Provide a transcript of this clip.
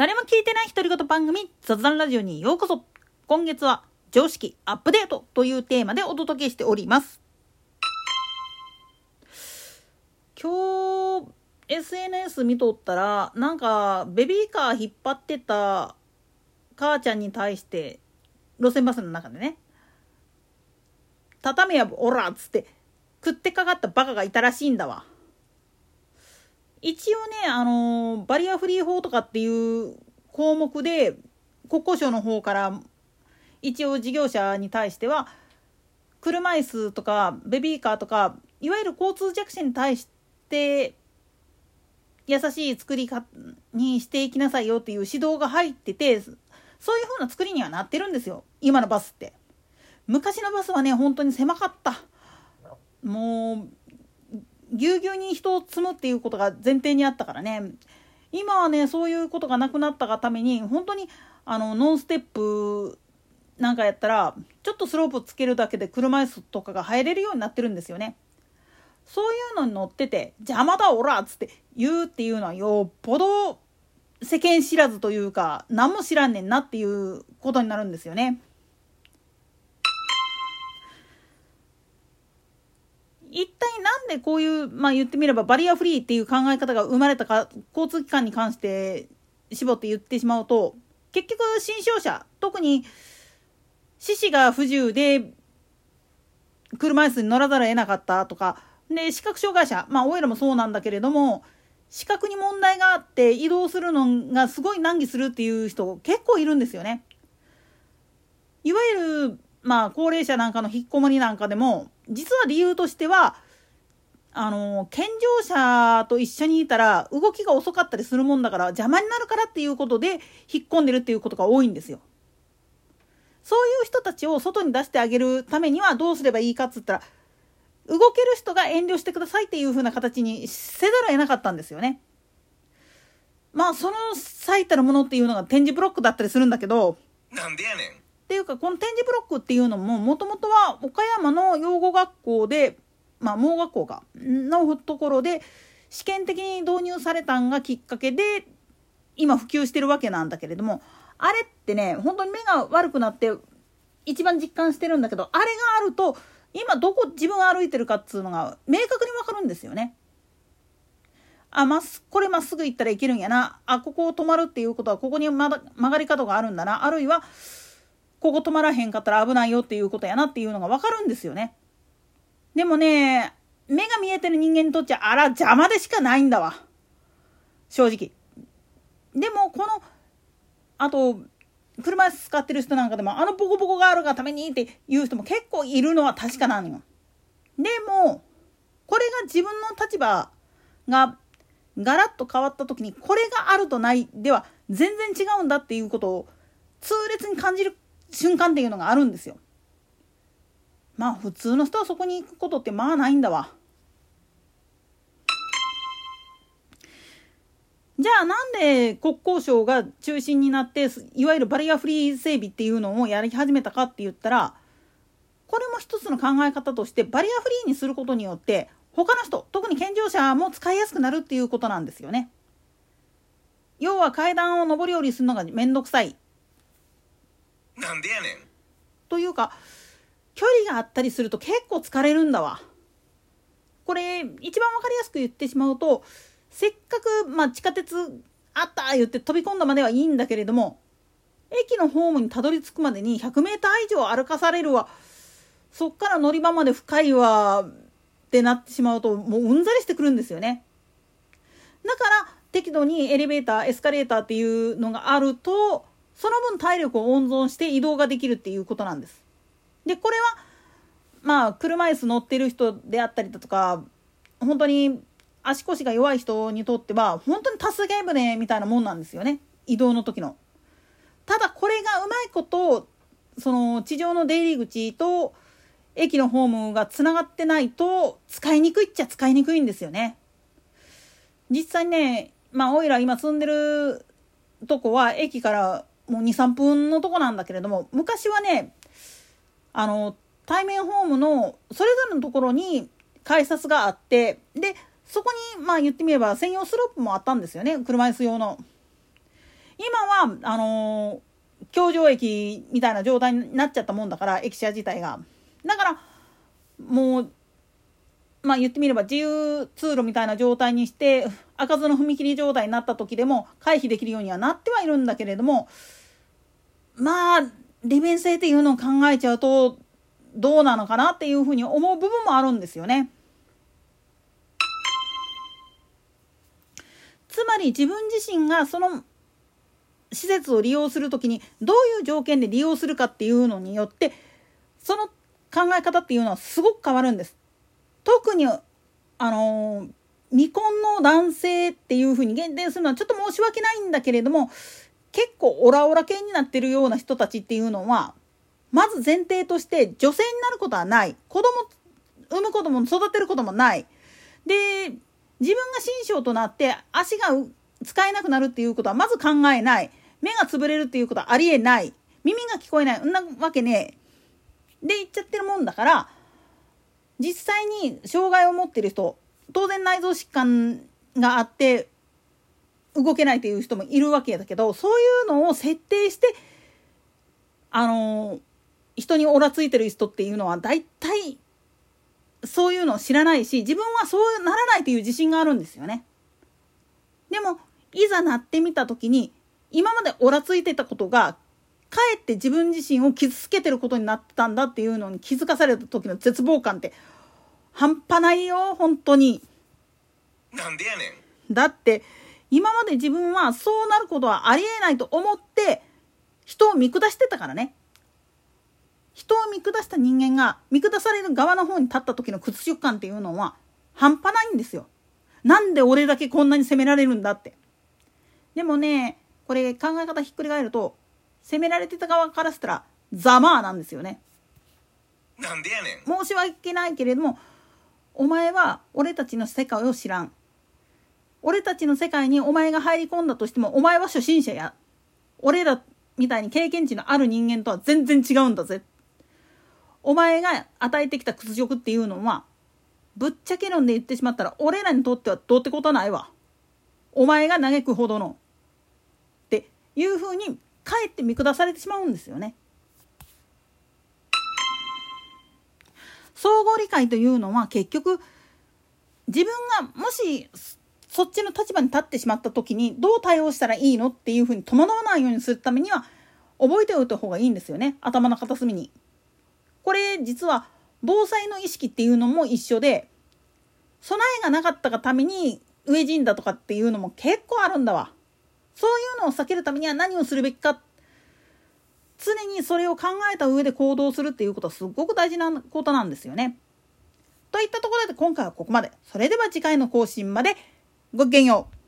誰も聞いてない独り言番組雑談ラジオにようこそ今月は常識アップデートというテーマでお届けしております今日 SNS 見とったらなんかベビーカー引っ張ってた母ちゃんに対して路線バスの中でね「畳やおら」っつって食ってかかったバカがいたらしいんだわ。一応ね、あのバリアフリー法とかっていう項目で国交省の方から一応事業者に対しては車椅子とかベビーカーとかいわゆる交通弱者に対して優しい作りかにしていきなさいよっていう指導が入っててそういう風な作りにはなってるんですよ今のバスって。昔のバスはね本当に狭かったもうぎゅうぎゅうに人を積むっていうことが前提にあったからね今はねそういうことがなくなったがために本当にあのノンステップなんかやったらちょっとスロープつけるだけで車椅子とかが入れるようになってるんですよね。そういうのに乗ってて「邪魔だおら!」っつって言うっていうのはよっぽど世間知らずというか何も知らんねんなっていうことになるんですよね。でこういう、まあ言ってみればバリアフリーっていう考え方が生まれたか、交通機関に関して絞って言ってしまうと、結局新商者、特に四肢が不自由で車椅子に乗らざるを得なかったとか、で、視覚障害者、まあ、おいらもそうなんだけれども、視覚に問題があって移動するのがすごい難儀するっていう人結構いるんですよね。いわゆる、まあ、高齢者なんかの引っこもりなんかでも、実は理由としてはあの健常者と一緒にいたら動きが遅かったりするもんだから邪魔になるからっていうことで引っ込んでるっていうことが多いんですよ。そういう人たちを外に出してあげるためにはどうすればいいかっつったら動ける人が遠慮してくださいっていう風な形にせざるを得なかったんですよね。まあその最たるものっていうのが展示ブロックだったりするんだけどなんでやねんっていうかこの展示ブロックっていうのももともとは岡山の養護学校でまあ盲学校かのところで試験的に導入されたんがきっかけで今普及してるわけなんだけれどもあれってね本当に目が悪くなって一番実感してるんだけどあれがあると今どこ自分が歩いてるかっつうのが明確にわかるんですよね。あ、まっすこれまっすぐ行ったらいけるんやな。あ、ここを止まるっていうことはここに曲がり角があるんだな。あるいはここ止まらへんかったら危ないよっていうことやなっていうのが分かるんですよね。でもね、目が見えてる人間にとっちゃ、あら、邪魔でしかないんだわ。正直。でも、この、あと、車椅子使ってる人なんかでも、あのボコボコがあるがためにっていう人も結構いるのは確かなのよ。でも、これが自分の立場がガラッと変わった時に、これがあるとないでは全然違うんだっていうことを痛烈に感じる瞬間っていうのがあるんですよ。まあ普通の人はそこに行くことってまあないんだわ。じゃあなんで国交省が中心になっていわゆるバリアフリー整備っていうのをやり始めたかって言ったらこれも一つの考え方としてバリアフリーにすることによって他の人特に健常者も使いやすくなるっていうことなんですよね。要は階段を上り下りするのが面倒くさいなんでやねんというか距離があったりすると結構疲れるんだわ。これ一番分かりやすく言ってしまうとせっかく、まあ、地下鉄あった言って飛び込んだまではいいんだけれども駅のホームにたどり着くまでに 100m 以上歩かされるわそっから乗り場まで深いわってなってしまうともううんざりしてくるんですよね。だから適度にエレベーターエスカレーターっていうのがあるとその分体力を温存して移動ができるっていうことなんです。でこれはまあ車椅子乗ってる人であったりだとか本当に足腰が弱い人にとっては本当に助け舟みたいなもんなんですよね移動の時の。ただこれがうまいことその地上の出入り口と駅のホームがつながってないと使いにくいっちゃ使いにくいんですよね。実際ねまあおいら今住んでるとこは駅からもう23分のとこなんだけれども昔はねあの対面ホームのそれぞれのところに改札があってでそこにまあ言ってみれば専用スロープもあったんですよね車椅子用の。今はあの橋上駅みたいな状態になっちゃったもんだから駅舎自体がだからもうまあ言ってみれば自由通路みたいな状態にして開かずの踏切状態になった時でも回避できるようにはなってはいるんだけれどもまあ利便性っていうのを考えちゃうとどうなのかなっていうふうに思う部分もあるんですよね。つまり自分自身がその施設を利用する時にどういう条件で利用するかっていうのによってその考え方っていうのはすごく変わるんです。特にあの未婚の男性っていうふうに限定するのはちょっと申し訳ないんだけれども結構オラオラ系になってるような人たちっていうのはまず前提として女性になることはない。子供産むことも育てることもない。で自分が心象となって足が使えなくなるっていうことはまず考えない。目が潰れるっていうことはありえない。耳が聞こえない。んなわけねえ。で言っちゃってるもんだから実際に障害を持ってる人当然内臓疾患があって動けないという人もいるわけだけどそういうのを設定してあの人におらついてる人っていうのは大体そういうのを知らないし自分はそうならないという自信があるんですよね。でもいざなってみた時に今までおらついてたことがかえって自分自身を傷つけてることになってたんだっていうのに気づかされた時の絶望感って半端ないよ本当に。なんでやねん。だって今まで自分はそうなることはありえないと思って人を見下してたからね。人を見下した人間が見下される側の方に立った時の屈辱感っていうのは半端ないんですよ。なんで俺だけこんなに責められるんだって。でもね、これ考え方ひっくり返ると、責められてた側からしたらざまあなんですよね。なんでやねん。申し訳ないけれども、お前は俺たちの世界を知らん。俺たちの世界にお前が入り込んだとしても、お前は初心者や。俺らみたいに経験値のある人間とは全然違うんだぜ。お前が与えてきた屈辱っていうのは、ぶっちゃけ論で言ってしまったら、俺らにとってはどうってことはないわ。お前が嘆くほどの。っていうふうに、かえって見下されてしまうんですよね。相互理解というのは結局自分がもしそっちの立場に立ってしまった時にどう対応したらいいのっていうふうに戸惑わないようにするためには覚えておいた方がいいんですよね頭の片隅に。これ実は防災の意識っていうのも一緒で備えがなかったがために飢え死んだとかっていうのも結構あるんだわ。そういうのを避けるためには何をするべきか常にそれを考えた上で行動するっていうことはすっごく大事なことなんですよね。といったところで今回はここまで。それでは次回の更新までごきげんよう。